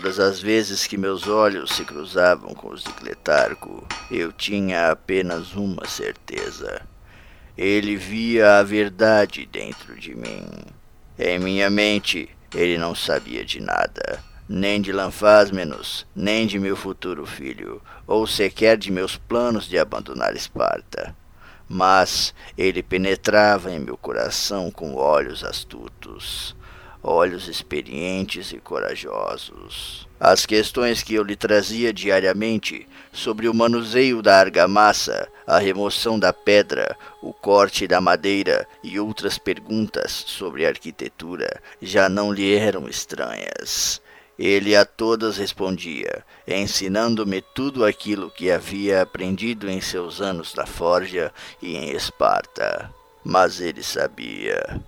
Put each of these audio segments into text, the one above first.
Todas as vezes que meus olhos se cruzavam com os de Cletarco, eu tinha apenas uma certeza. Ele via a verdade dentro de mim. Em minha mente, ele não sabia de nada, nem de Lanfásmenos, nem de meu futuro filho, ou sequer de meus planos de abandonar Esparta. Mas ele penetrava em meu coração com olhos astutos olhos experientes e corajosos. As questões que eu lhe trazia diariamente sobre o manuseio da argamassa, a remoção da pedra, o corte da madeira e outras perguntas sobre arquitetura já não lhe eram estranhas. Ele a todas respondia, ensinando-me tudo aquilo que havia aprendido em seus anos na forja e em Esparta. Mas ele sabia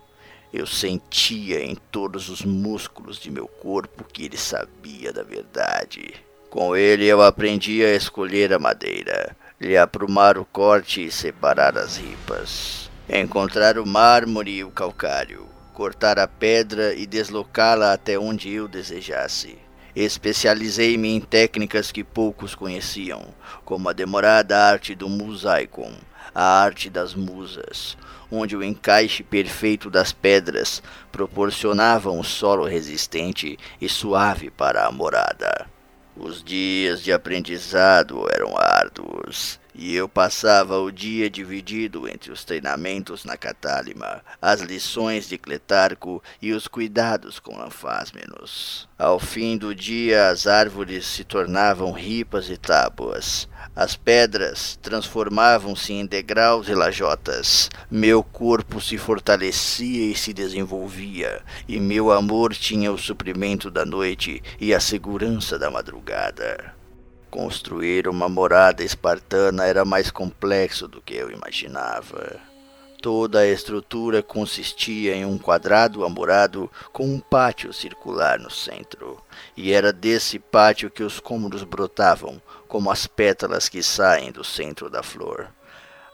eu sentia em todos os músculos de meu corpo que ele sabia da verdade. Com ele eu aprendi a escolher a madeira, lhe aprumar o corte e separar as ripas, encontrar o mármore e o calcário, cortar a pedra e deslocá-la até onde eu desejasse. Especializei-me em técnicas que poucos conheciam, como a demorada arte do mosaicon, a arte das musas, onde o encaixe perfeito das pedras proporcionava um solo resistente e suave para a morada. Os dias de aprendizado eram árduos, e eu passava o dia dividido entre os treinamentos na Catálima, as lições de Cletarco e os cuidados com Anfásmenos. Ao fim do dia, as árvores se tornavam ripas e tábuas, as pedras transformavam-se em degraus e lajotas. Meu corpo se fortalecia e se desenvolvia, e meu amor tinha o suprimento da noite e a segurança da madrugada. Construir uma morada espartana era mais complexo do que eu imaginava. Toda a estrutura consistia em um quadrado amurado com um pátio circular no centro, e era desse pátio que os cômodos brotavam, como as pétalas que saem do centro da flor.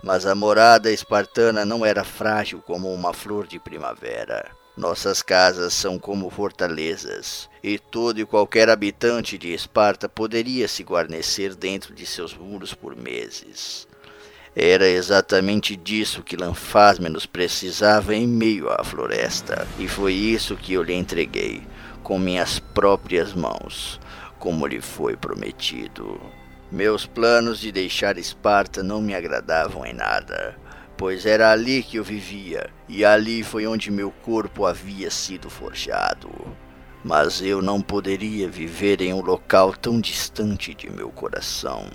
Mas a morada espartana não era frágil como uma flor de primavera. Nossas casas são como fortalezas, e todo e qualquer habitante de Esparta poderia se guarnecer dentro de seus muros por meses. Era exatamente disso que Lanfásmenos precisava em meio à floresta, e foi isso que eu lhe entreguei, com minhas próprias mãos, como lhe foi prometido. Meus planos de deixar Esparta não me agradavam em nada, pois era ali que eu vivia, e ali foi onde meu corpo havia sido forjado. Mas eu não poderia viver em um local tão distante de meu coração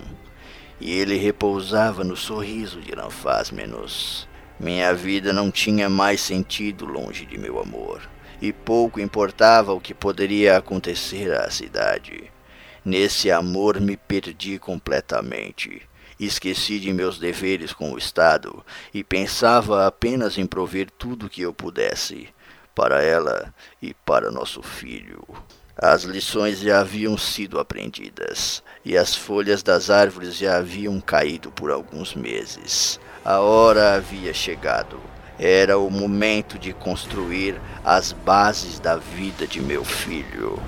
e ele repousava no sorriso de Lanfásmenos. Minha vida não tinha mais sentido longe de meu amor, e pouco importava o que poderia acontecer à cidade. Nesse amor me perdi completamente. Esqueci de meus deveres com o Estado e pensava apenas em prover tudo o que eu pudesse para ela e para nosso filho. As lições já haviam sido aprendidas, e as folhas das árvores já haviam caído por alguns meses. A hora havia chegado. Era o momento de construir as bases da vida de meu filho.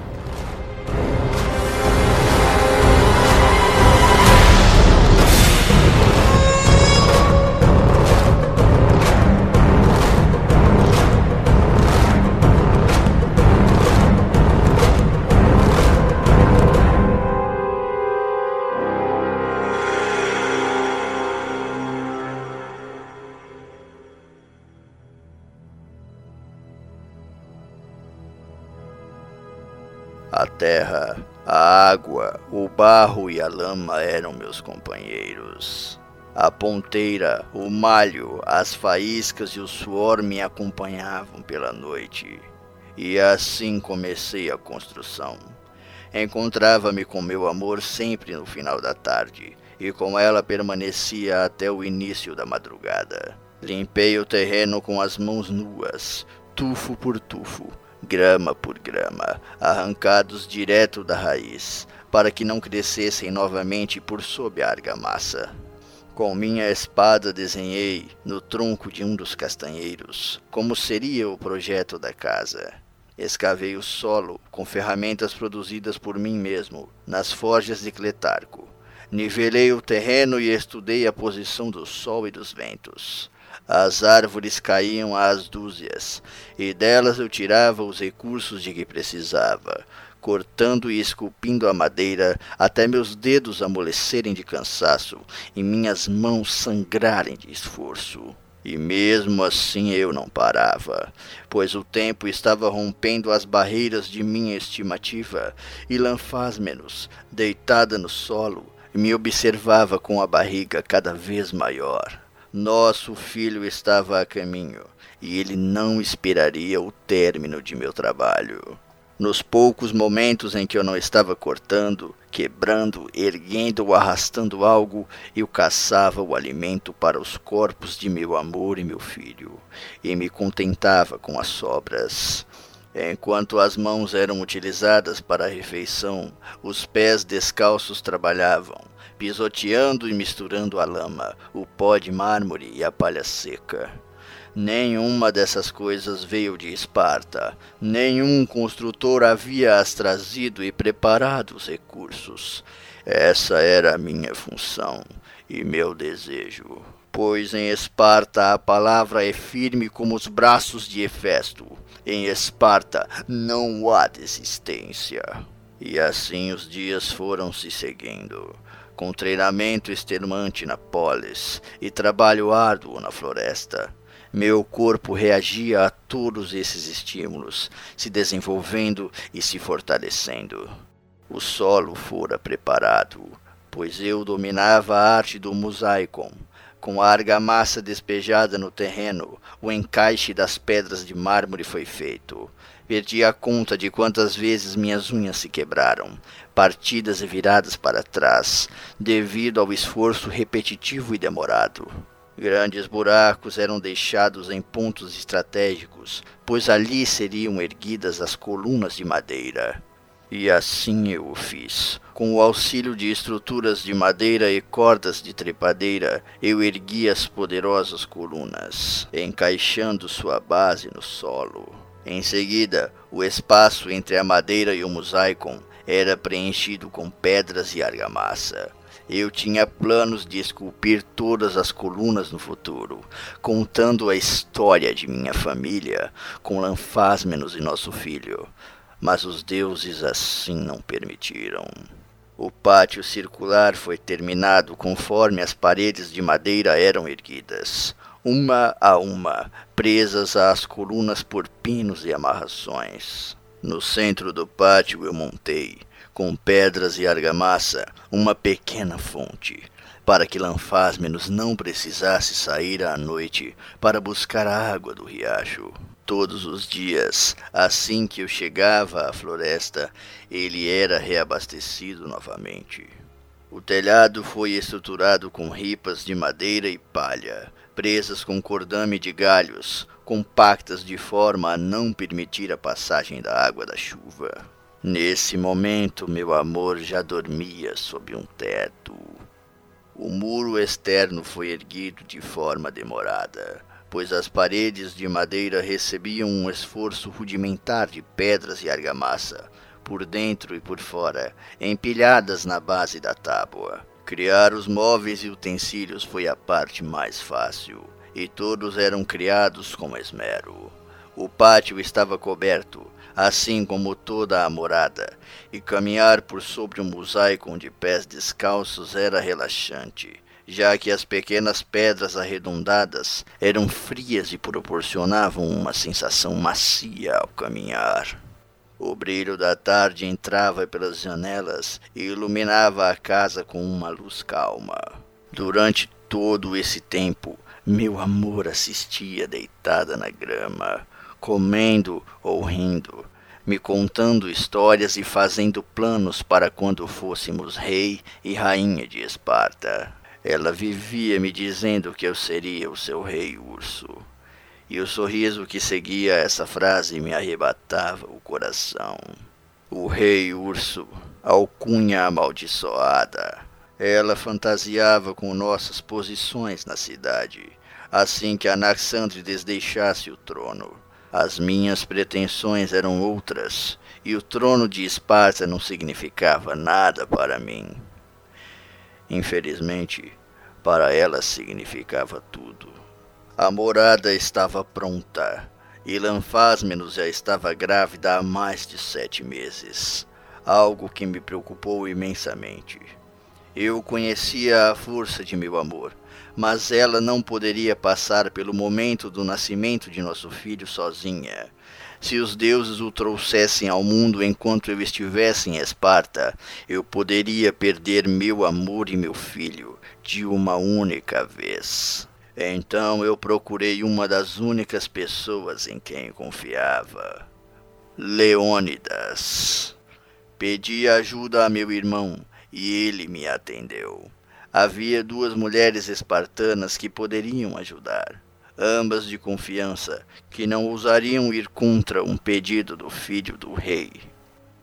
Barro e a lama eram meus companheiros. A ponteira, o malho, as faíscas e o suor me acompanhavam pela noite. E assim comecei a construção. Encontrava-me com meu amor sempre no final da tarde, e com ela permanecia até o início da madrugada. Limpei o terreno com as mãos nuas, tufo por tufo, grama por grama, arrancados direto da raiz, para que não crescessem novamente por sob a argamassa. Com minha espada desenhei, no tronco de um dos castanheiros, como seria o projeto da casa. Escavei o solo com ferramentas produzidas por mim mesmo, nas forjas de Cletarco. Nivelei o terreno e estudei a posição do sol e dos ventos. As árvores caíam às dúzias, e delas eu tirava os recursos de que precisava, cortando e esculpindo a madeira até meus dedos amolecerem de cansaço e minhas mãos sangrarem de esforço. E mesmo assim eu não parava, pois o tempo estava rompendo as barreiras de minha estimativa, e Lanfásmenos, deitada no solo, me observava com a barriga cada vez maior. Nosso filho estava a caminho, e ele não esperaria o término de meu trabalho. Nos poucos momentos em que eu não estava cortando, quebrando, erguendo ou arrastando algo, eu caçava o alimento para os corpos de meu amor e meu filho, e me contentava com as sobras. Enquanto as mãos eram utilizadas para a refeição, os pés descalços trabalhavam, pisoteando e misturando a lama, o pó de mármore e a palha seca. Nenhuma dessas coisas veio de Esparta. Nenhum construtor havia as trazido e preparado os recursos. Essa era a minha função e meu desejo. Pois em Esparta a palavra é firme como os braços de Hefesto. Em Esparta não há desistência. E assim os dias foram se seguindo com treinamento extenuante na polis e trabalho árduo na floresta. Meu corpo reagia a todos esses estímulos, se desenvolvendo e se fortalecendo. O solo fora preparado, pois eu dominava a arte do mosaico. Com a argamassa despejada no terreno, o encaixe das pedras de mármore foi feito. Perdi a conta de quantas vezes minhas unhas se quebraram, partidas e viradas para trás, devido ao esforço repetitivo e demorado. Grandes buracos eram deixados em pontos estratégicos, pois ali seriam erguidas as colunas de madeira. E assim eu o fiz. Com o auxílio de estruturas de madeira e cordas de trepadeira, eu ergui as poderosas colunas, encaixando sua base no solo. Em seguida, o espaço entre a madeira e o mosaico era preenchido com pedras e argamassa. Eu tinha planos de esculpir todas as colunas no futuro, contando a história de minha família com Lanfásmenos e nosso filho, mas os deuses assim não permitiram. O pátio circular foi terminado conforme as paredes de madeira eram erguidas, uma a uma, presas às colunas por pinos e amarrações. No centro do pátio eu montei, com pedras e argamassa, uma pequena fonte, para que Lanfásmenos não precisasse sair à noite para buscar a água do riacho. Todos os dias, assim que eu chegava à floresta, ele era reabastecido novamente. O telhado foi estruturado com ripas de madeira e palha, presas com cordame de galhos, compactas de forma a não permitir a passagem da água da chuva. Nesse momento, meu amor já dormia sob um teto. O muro externo foi erguido de forma demorada, pois as paredes de madeira recebiam um esforço rudimentar de pedras e argamassa, por dentro e por fora, empilhadas na base da tábua. Criar os móveis e utensílios foi a parte mais fácil, e todos eram criados com esmero. O pátio estava coberto, assim como toda a morada, e caminhar por sobre um mosaico de pés descalços era relaxante, já que as pequenas pedras arredondadas eram frias e proporcionavam uma sensação macia ao caminhar. O brilho da tarde entrava pelas janelas e iluminava a casa com uma luz calma. Durante todo esse tempo, meu amor assistia deitada na grama, comendo ou rindo, me contando histórias e fazendo planos para quando fôssemos rei e rainha de Esparta. Ela vivia me dizendo que eu seria o seu rei urso. E o sorriso que seguia essa frase me arrebatava o coração. O rei urso, alcunha amaldiçoada. Ela fantasiava com nossas posições na cidade, assim que Anaxandrides deixasse o trono. As minhas pretensões eram outras, e o trono de Esparta não significava nada para mim. Infelizmente, para ela significava tudo. A morada estava pronta, e Lanfásmenos já estava grávida há mais de sete meses, algo que me preocupou imensamente. Eu conhecia a força de meu amor, mas ela não poderia passar pelo momento do nascimento de nosso filho sozinha. Se os deuses o trouxessem ao mundo enquanto eu estivesse em Esparta, eu poderia perder meu amor e meu filho de uma única vez. Então eu procurei uma das únicas pessoas em quem confiava: Leônidas. Pedi ajuda a meu irmão e ele me atendeu. Havia duas mulheres espartanas que poderiam ajudar, ambas de confiança, que não ousariam ir contra um pedido do filho do rei.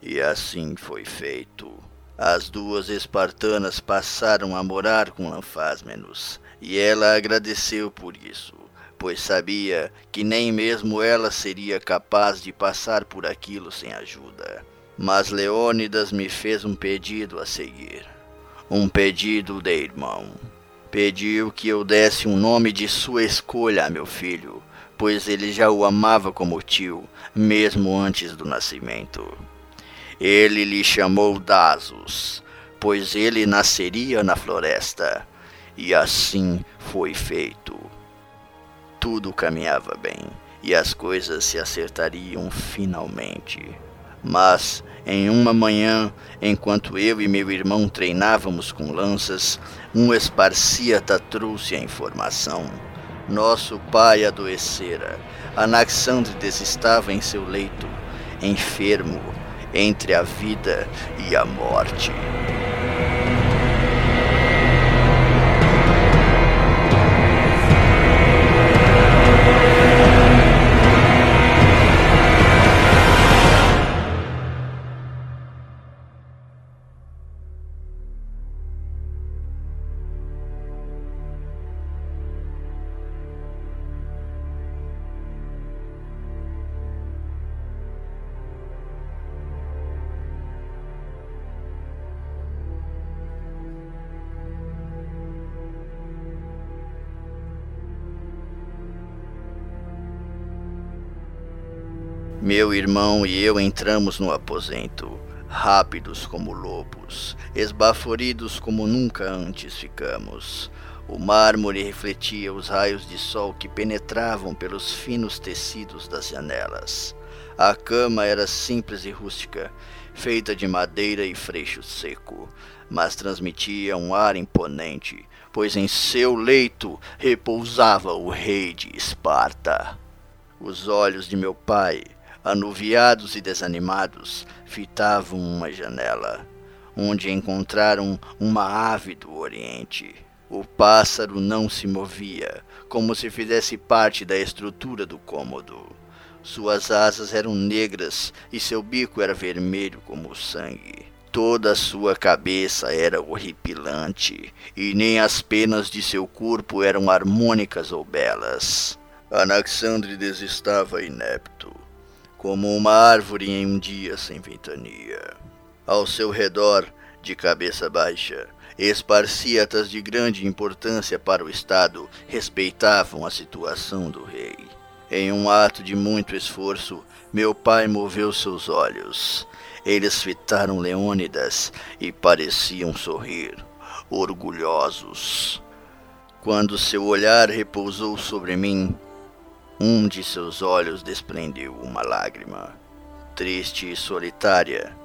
E assim foi feito. As duas espartanas passaram a morar com Anfásmenos, e ela agradeceu por isso, pois sabia que nem mesmo ela seria capaz de passar por aquilo sem ajuda. Mas Leônidas me fez um pedido a seguir um pedido de irmão. Pediu que eu desse um nome de sua escolha a meu filho, pois ele já o amava como tio, mesmo antes do nascimento. Ele lhe chamou Dasos, pois ele nasceria na floresta, e assim foi feito. Tudo caminhava bem, e as coisas se acertariam finalmente. Mas em uma manhã, enquanto eu e meu irmão treinávamos com lanças, um esparciata trouxe a informação. Nosso pai adoecera. Anaxandrides estava em seu leito, enfermo, entre a vida e a morte. Meu irmão e eu entramos no aposento, rápidos como lobos, esbaforidos como nunca antes ficamos. O mármore refletia os raios de sol que penetravam pelos finos tecidos das janelas. A cama era simples e rústica, feita de madeira e freixo seco, mas transmitia um ar imponente, pois em seu leito repousava o rei de Esparta. Os olhos de meu pai anuviados e desanimados, fitavam uma janela, onde encontraram uma ave do Oriente. O pássaro não se movia, como se fizesse parte da estrutura do cômodo. Suas asas eram negras e seu bico era vermelho como o sangue. Toda a sua cabeça era horripilante, e nem as penas de seu corpo eram harmônicas ou belas. Anaxandrides estava inepto como uma árvore em um dia sem ventania. Ao seu redor, de cabeça baixa, esparciatas de grande importância para o Estado respeitavam a situação do rei. Em um ato de muito esforço, meu pai moveu seus olhos. Eles fitaram Leônidas e pareciam sorrir, orgulhosos. Quando seu olhar repousou sobre mim, um de seus olhos desprendeu uma lágrima, triste e solitária,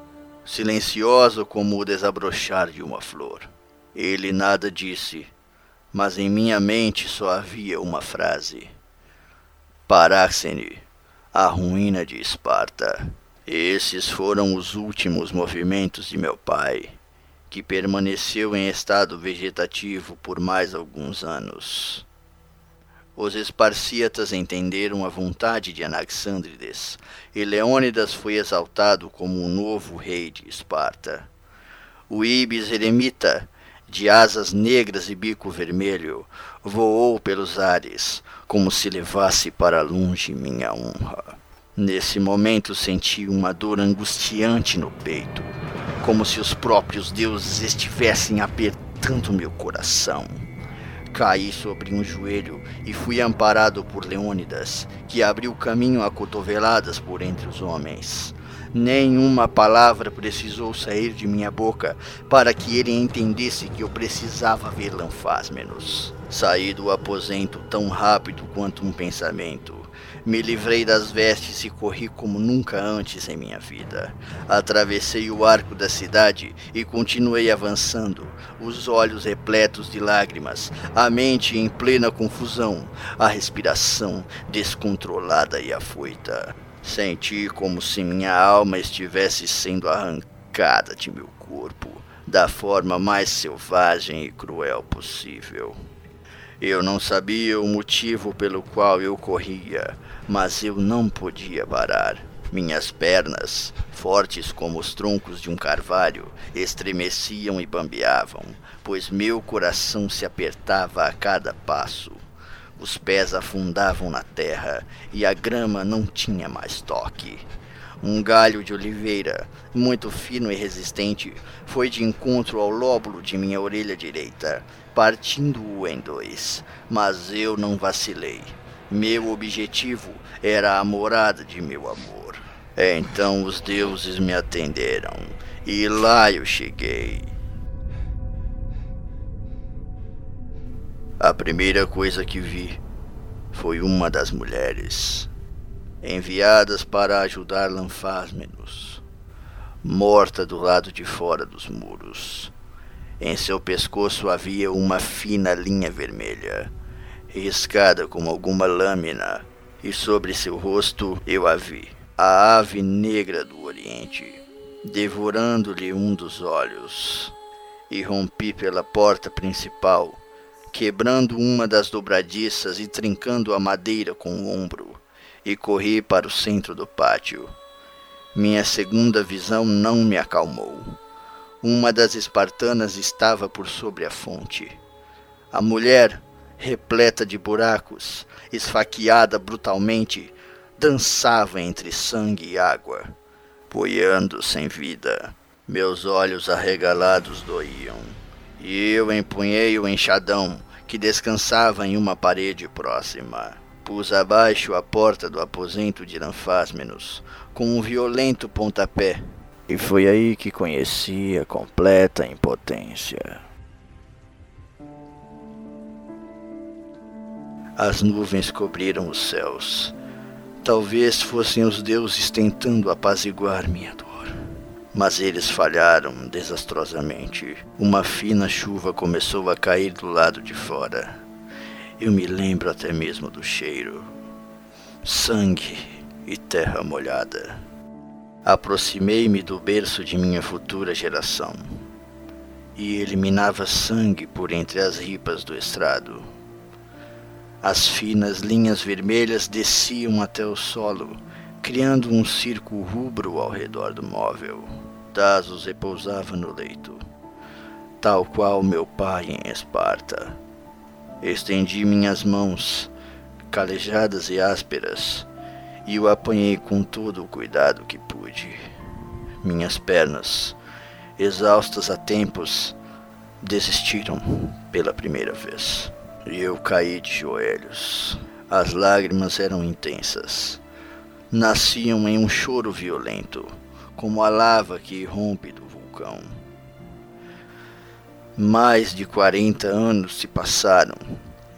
silenciosa como o desabrochar de uma flor. Ele nada disse, mas em minha mente só havia uma frase: Paráxene, a ruína de Esparta. Esses foram os últimos movimentos de meu pai, que permaneceu em estado vegetativo por mais alguns anos. Os esparcíatas entenderam a vontade de Anaxandrides, e Leônidas foi exaltado como o novo rei de Esparta. O Ibis eremita, de asas negras e bico vermelho, voou pelos ares, como se levasse para longe minha honra. Nesse momento senti uma dor angustiante no peito, como se os próprios deuses estivessem apertando meu coração. Caí sobre um joelho e fui amparado por Leônidas, que abriu caminho a cotoveladas por entre os homens. Nenhuma palavra precisou sair de minha boca para que ele entendesse que eu precisava ver Lanfásmenos. Saí do aposento tão rápido quanto um pensamento. Me livrei das vestes e corri como nunca antes em minha vida. Atravessei o arco da cidade e continuei avançando, os olhos repletos de lágrimas, a mente em plena confusão, a respiração descontrolada e afoita. Senti como se minha alma estivesse sendo arrancada de meu corpo da forma mais selvagem e cruel possível. Eu não sabia o motivo pelo qual eu corria, mas eu não podia parar. Minhas pernas, fortes como os troncos de um carvalho, estremeciam e bambeavam, pois meu coração se apertava a cada passo. Os pés afundavam na terra e a grama não tinha mais toque. Um galho de oliveira, muito fino e resistente, foi de encontro ao lóbulo de minha orelha direita, partindo-o em dois. Mas eu não vacilei. Meu objetivo era a morada de meu amor. Então os deuses me atenderam, e lá eu cheguei. A primeira coisa que vi foi uma das mulheres enviadas para ajudar Lanfásmenos, morta do lado de fora dos muros. Em seu pescoço havia uma fina linha vermelha, riscada com alguma lâmina, e sobre seu rosto eu a vi, a ave negra do Oriente, devorando-lhe um dos olhos. E rompi pela porta principal, quebrando uma das dobradiças e trincando a madeira com o ombro e corri para o centro do pátio. Minha segunda visão não me acalmou. Uma das espartanas estava por sobre a fonte. A mulher, repleta de buracos, esfaqueada brutalmente, dançava entre sangue e água, boiando sem vida. Meus olhos arregalados doíam, e eu empunhei o enxadão que descansava em uma parede próxima. Pus abaixo a porta do aposento de Anfásmenos com um violento pontapé. E foi aí que conheci a completa impotência. As nuvens cobriram os céus. Talvez fossem os deuses tentando apaziguar minha dor. Mas eles falharam desastrosamente. Uma fina chuva começou a cair do lado de fora. Eu me lembro até mesmo do cheiro. Sangue e terra molhada. Aproximei-me do berço de minha futura geração e eliminava sangue por entre as ripas do estrado. As finas linhas vermelhas desciam até o solo, criando um círculo rubro ao redor do móvel. Tazos repousava no leito, tal qual meu pai em Esparta Estendi minhas mãos, calejadas e ásperas, e o apanhei com todo o cuidado que pude. Minhas pernas, exaustas há tempos, desistiram pela primeira vez. E eu caí de joelhos. As lágrimas eram intensas. Nasciam em um choro violento, como a lava que irrompe do vulcão. Mais de 40 anos se passaram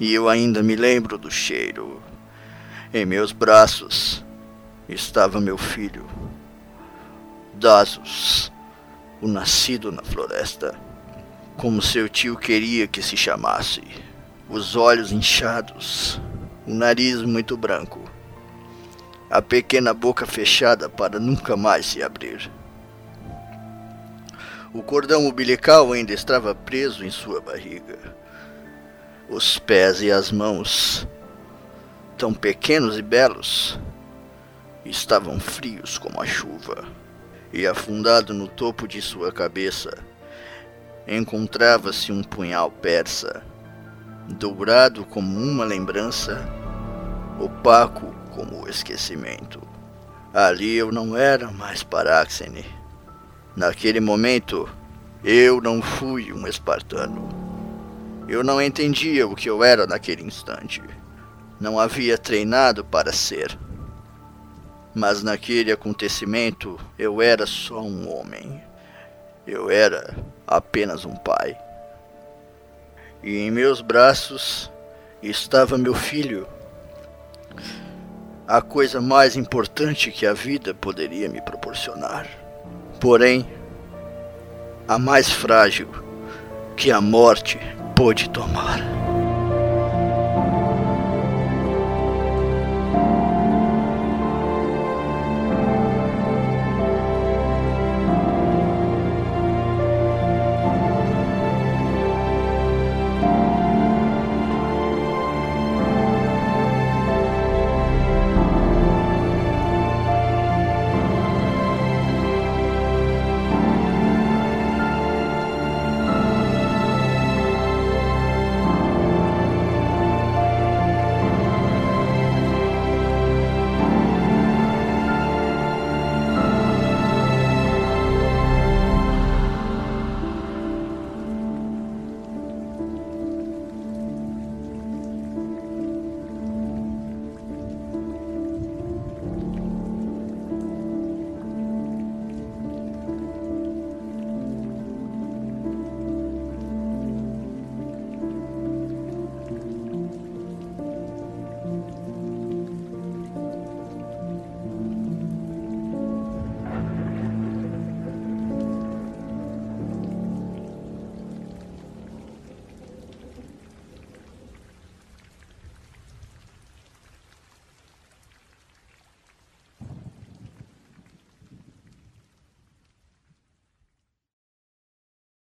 e eu ainda me lembro do cheiro. Em meus braços estava meu filho, Dasus, o nascido na floresta, como seu tio queria que se chamasse. Os olhos inchados, o nariz muito branco, a pequena boca fechada para nunca mais se abrir. O cordão umbilical ainda estava preso em sua barriga. Os pés e as mãos, tão pequenos e belos, estavam frios como a chuva. E afundado no topo de sua cabeça, encontrava-se um punhal persa, dourado como uma lembrança, opaco como o esquecimento. Ali eu não era mais Paráxene. Naquele momento, eu não fui um espartano. Eu não entendia o que eu era naquele instante. Não havia treinado para ser. Mas naquele acontecimento, eu era só um homem. Eu era apenas um pai. E em meus braços estava meu filho a coisa mais importante que a vida poderia me proporcionar. Porém, a mais frágil que a morte pôde tomar.